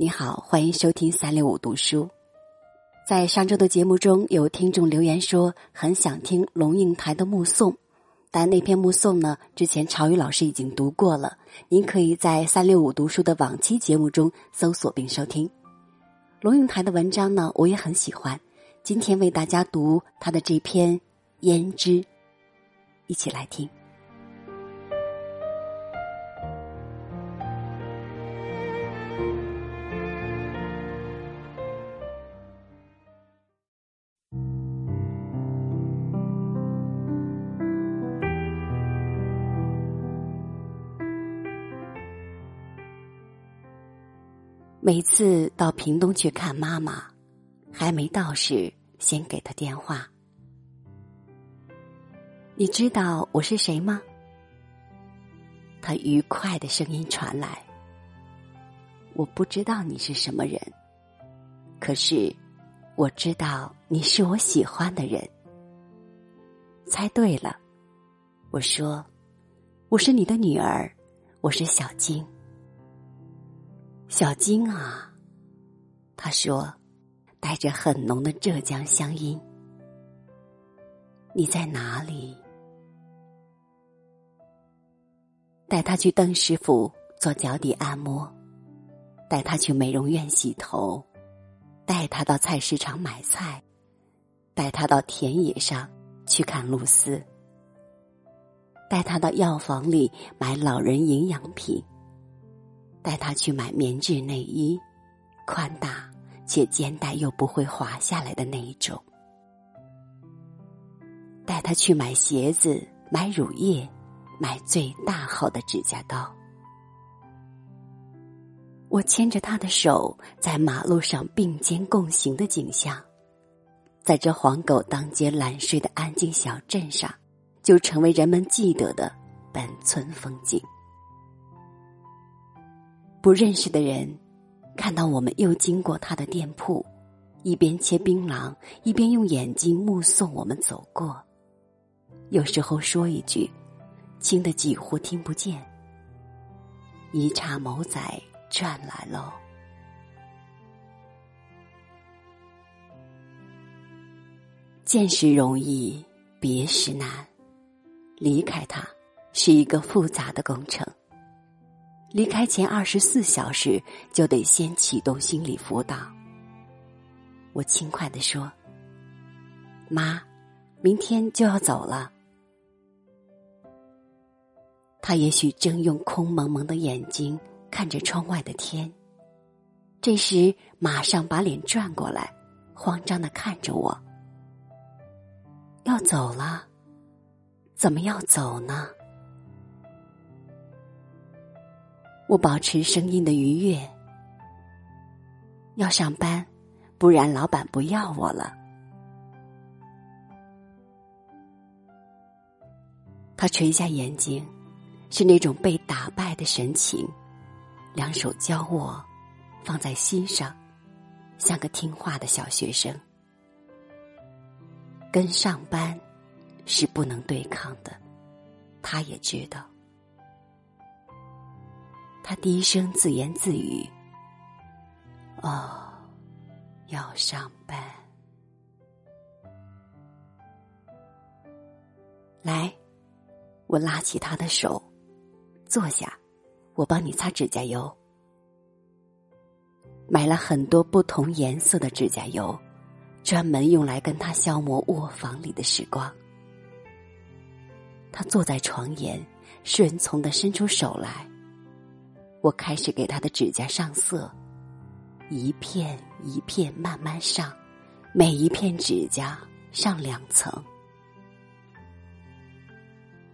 你好，欢迎收听三六五读书。在上周的节目中，有听众留言说很想听龙应台的《目送》，但那篇《目送》呢，之前朝宇老师已经读过了。您可以在三六五读书的往期节目中搜索并收听龙应台的文章呢，我也很喜欢。今天为大家读他的这篇《胭脂》，一起来听。每次到屏东去看妈妈，还没到时，先给她电话。你知道我是谁吗？他愉快的声音传来。我不知道你是什么人，可是我知道你是我喜欢的人。猜对了，我说我是你的女儿，我是小金。小金啊，他说，带着很浓的浙江乡音。你在哪里？带他去邓师傅做脚底按摩，带他去美容院洗头，带他到菜市场买菜，带他到田野上去看露丝，带他到药房里买老人营养品。带他去买棉质内衣，宽大且肩带又不会滑下来的那一种。带他去买鞋子，买乳液，买最大号的指甲刀。我牵着他的手，在马路上并肩共行的景象，在这黄狗当街懒睡的安静小镇上，就成为人们记得的本村风景。不认识的人，看到我们又经过他的店铺，一边切槟榔，一边用眼睛目送我们走过。有时候说一句，轻的几乎听不见。一刹某仔转来喽。见时容易，别时难。离开他，是一个复杂的工程。离开前二十四小时就得先启动心理辅导。我轻快的说：“妈，明天就要走了。”他也许正用空蒙蒙的眼睛看着窗外的天，这时马上把脸转过来，慌张的看着我：“要走了？怎么要走呢？”我保持声音的愉悦。要上班，不然老板不要我了。他垂下眼睛，是那种被打败的神情，两手交握，放在心上，像个听话的小学生。跟上班是不能对抗的，他也知道。他低声自言自语：“哦，要上班。来，我拉起他的手，坐下，我帮你擦指甲油。买了很多不同颜色的指甲油，专门用来跟他消磨卧房里的时光。他坐在床沿，顺从的伸出手来。”我开始给他的指甲上色，一片一片慢慢上，每一片指甲上两层。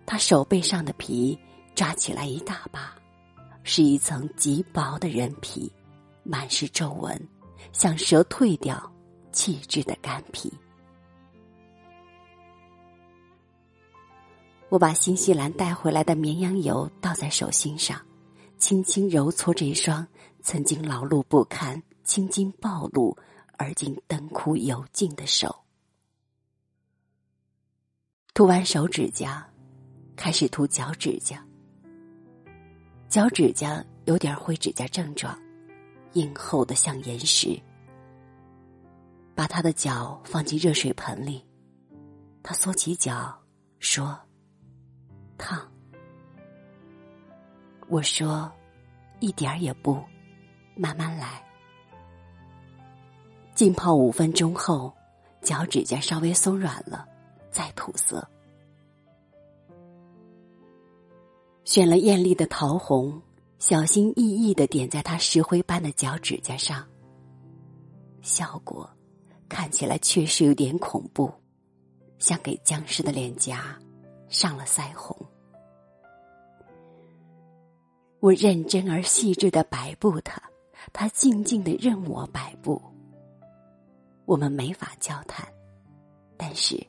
他手背上的皮抓起来一大把，是一层极薄的人皮，满是皱纹，像蛇蜕掉气质的干皮。我把新西兰带回来的绵羊油倒在手心上。轻轻揉搓这双曾经劳碌不堪、青筋暴露而今灯枯油尽的手。涂完手指甲，开始涂脚趾甲。脚指甲有点灰指甲症状，硬厚的像岩石。把他的脚放进热水盆里，他缩起脚说：“烫。”我说：“一点儿也不，慢慢来。”浸泡五分钟后，脚趾甲稍微松软了，再涂色。选了艳丽的桃红，小心翼翼的点在他石灰般的脚趾甲上。效果看起来确实有点恐怖，像给僵尸的脸颊上了腮红。我认真而细致的摆布他，他静静的任我摆布。我们没法交谈，但是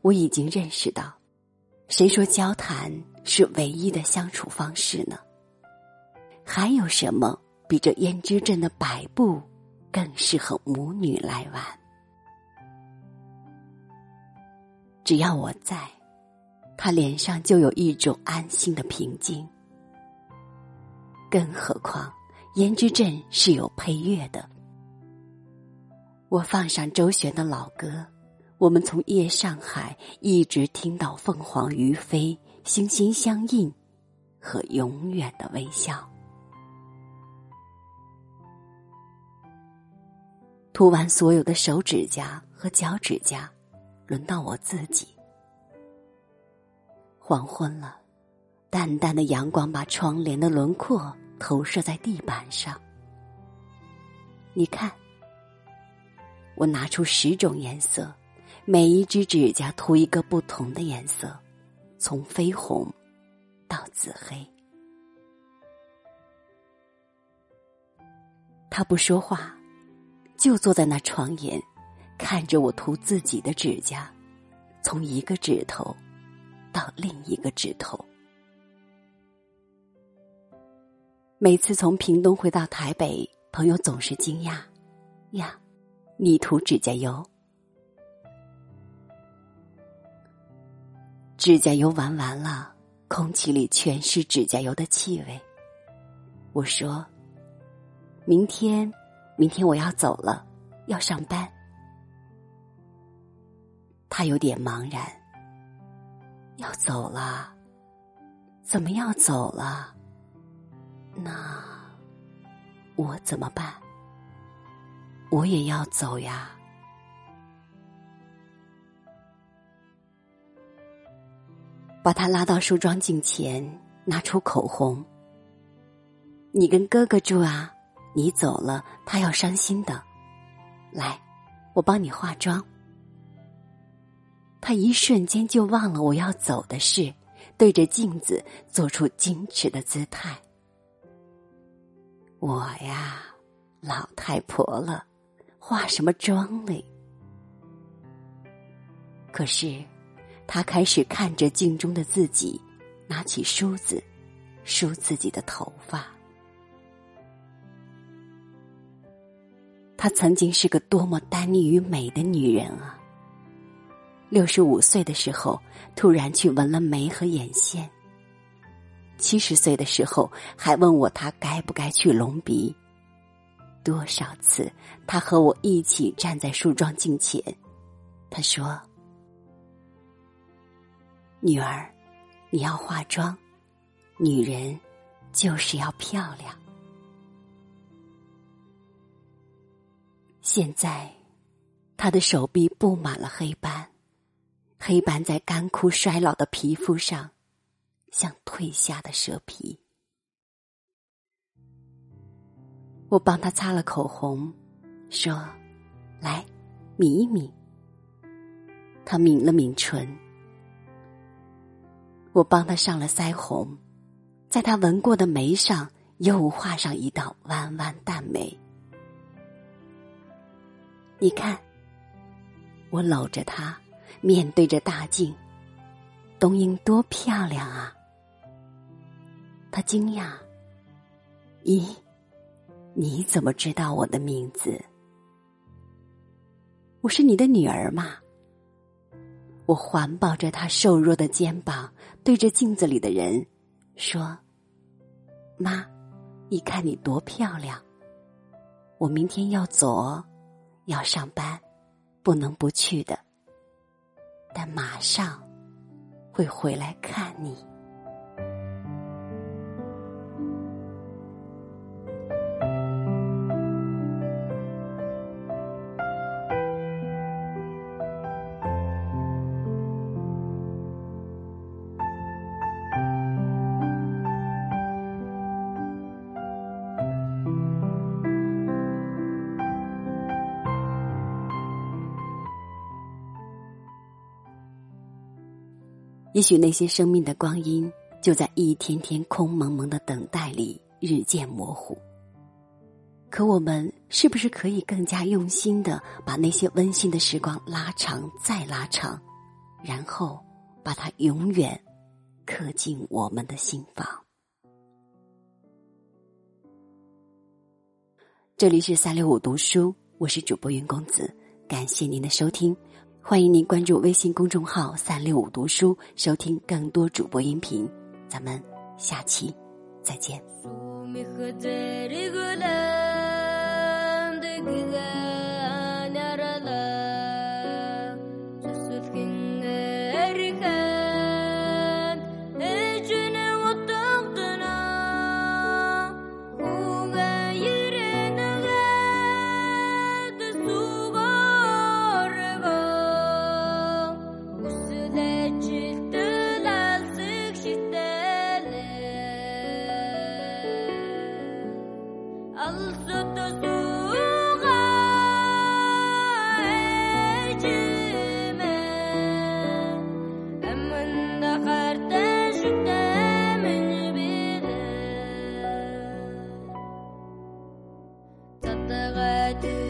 我已经认识到，谁说交谈是唯一的相处方式呢？还有什么比这胭脂镇的摆布更适合母女来玩？只要我在，他脸上就有一种安心的平静。更何况，胭脂镇是有配乐的。我放上周璇的老歌，我们从夜上海一直听到凤凰于飞、心心相印和永远的微笑。涂完所有的手指甲和脚趾甲，轮到我自己。黄昏了，淡淡的阳光把窗帘的轮廓投射在地板上。你看。我拿出十种颜色，每一只指甲涂一个不同的颜色，从绯红到紫黑。他不说话，就坐在那床沿，看着我涂自己的指甲，从一个指头到另一个指头。每次从屏东回到台北，朋友总是惊讶：“呀。”你涂指甲油，指甲油玩完了，空气里全是指甲油的气味。我说：“明天，明天我要走了，要上班。”他有点茫然。要走了？怎么要走了？那我怎么办？我也要走呀！把他拉到梳妆镜前，拿出口红。你跟哥哥住啊？你走了，他要伤心的。来，我帮你化妆。他一瞬间就忘了我要走的事，对着镜子做出矜持的姿态。我呀，老太婆了。化什么妆嘞？可是，他开始看着镜中的自己，拿起梳子梳自己的头发。她曾经是个多么耽溺于美的女人啊！六十五岁的时候，突然去纹了眉和眼线；七十岁的时候，还问我她该不该去隆鼻。多少次，他和我一起站在梳妆镜前，他说：“女儿，你要化妆，女人就是要漂亮。”现在，他的手臂布满了黑斑，黑斑在干枯衰老的皮肤上，像褪下的蛇皮。我帮他擦了口红，说：“来，抿一抿。”他抿了抿唇。我帮他上了腮红，在他纹过的眉上又画上一道弯弯淡眉。你看，我搂着他，面对着大镜，冬英多漂亮啊！他惊讶，咦？你怎么知道我的名字？我是你的女儿嘛。我环抱着她瘦弱的肩膀，对着镜子里的人说：“妈，你看你多漂亮。”我明天要走，要上班，不能不去的。但马上会回来看你。也许那些生命的光阴，就在一天天空蒙蒙的等待里日渐模糊。可我们是不是可以更加用心的把那些温馨的时光拉长再拉长，然后把它永远刻进我们的心房？这里是三六五读书，我是主播云公子，感谢您的收听。欢迎您关注微信公众号“三六五读书”，收听更多主播音频。咱们下期再见。do.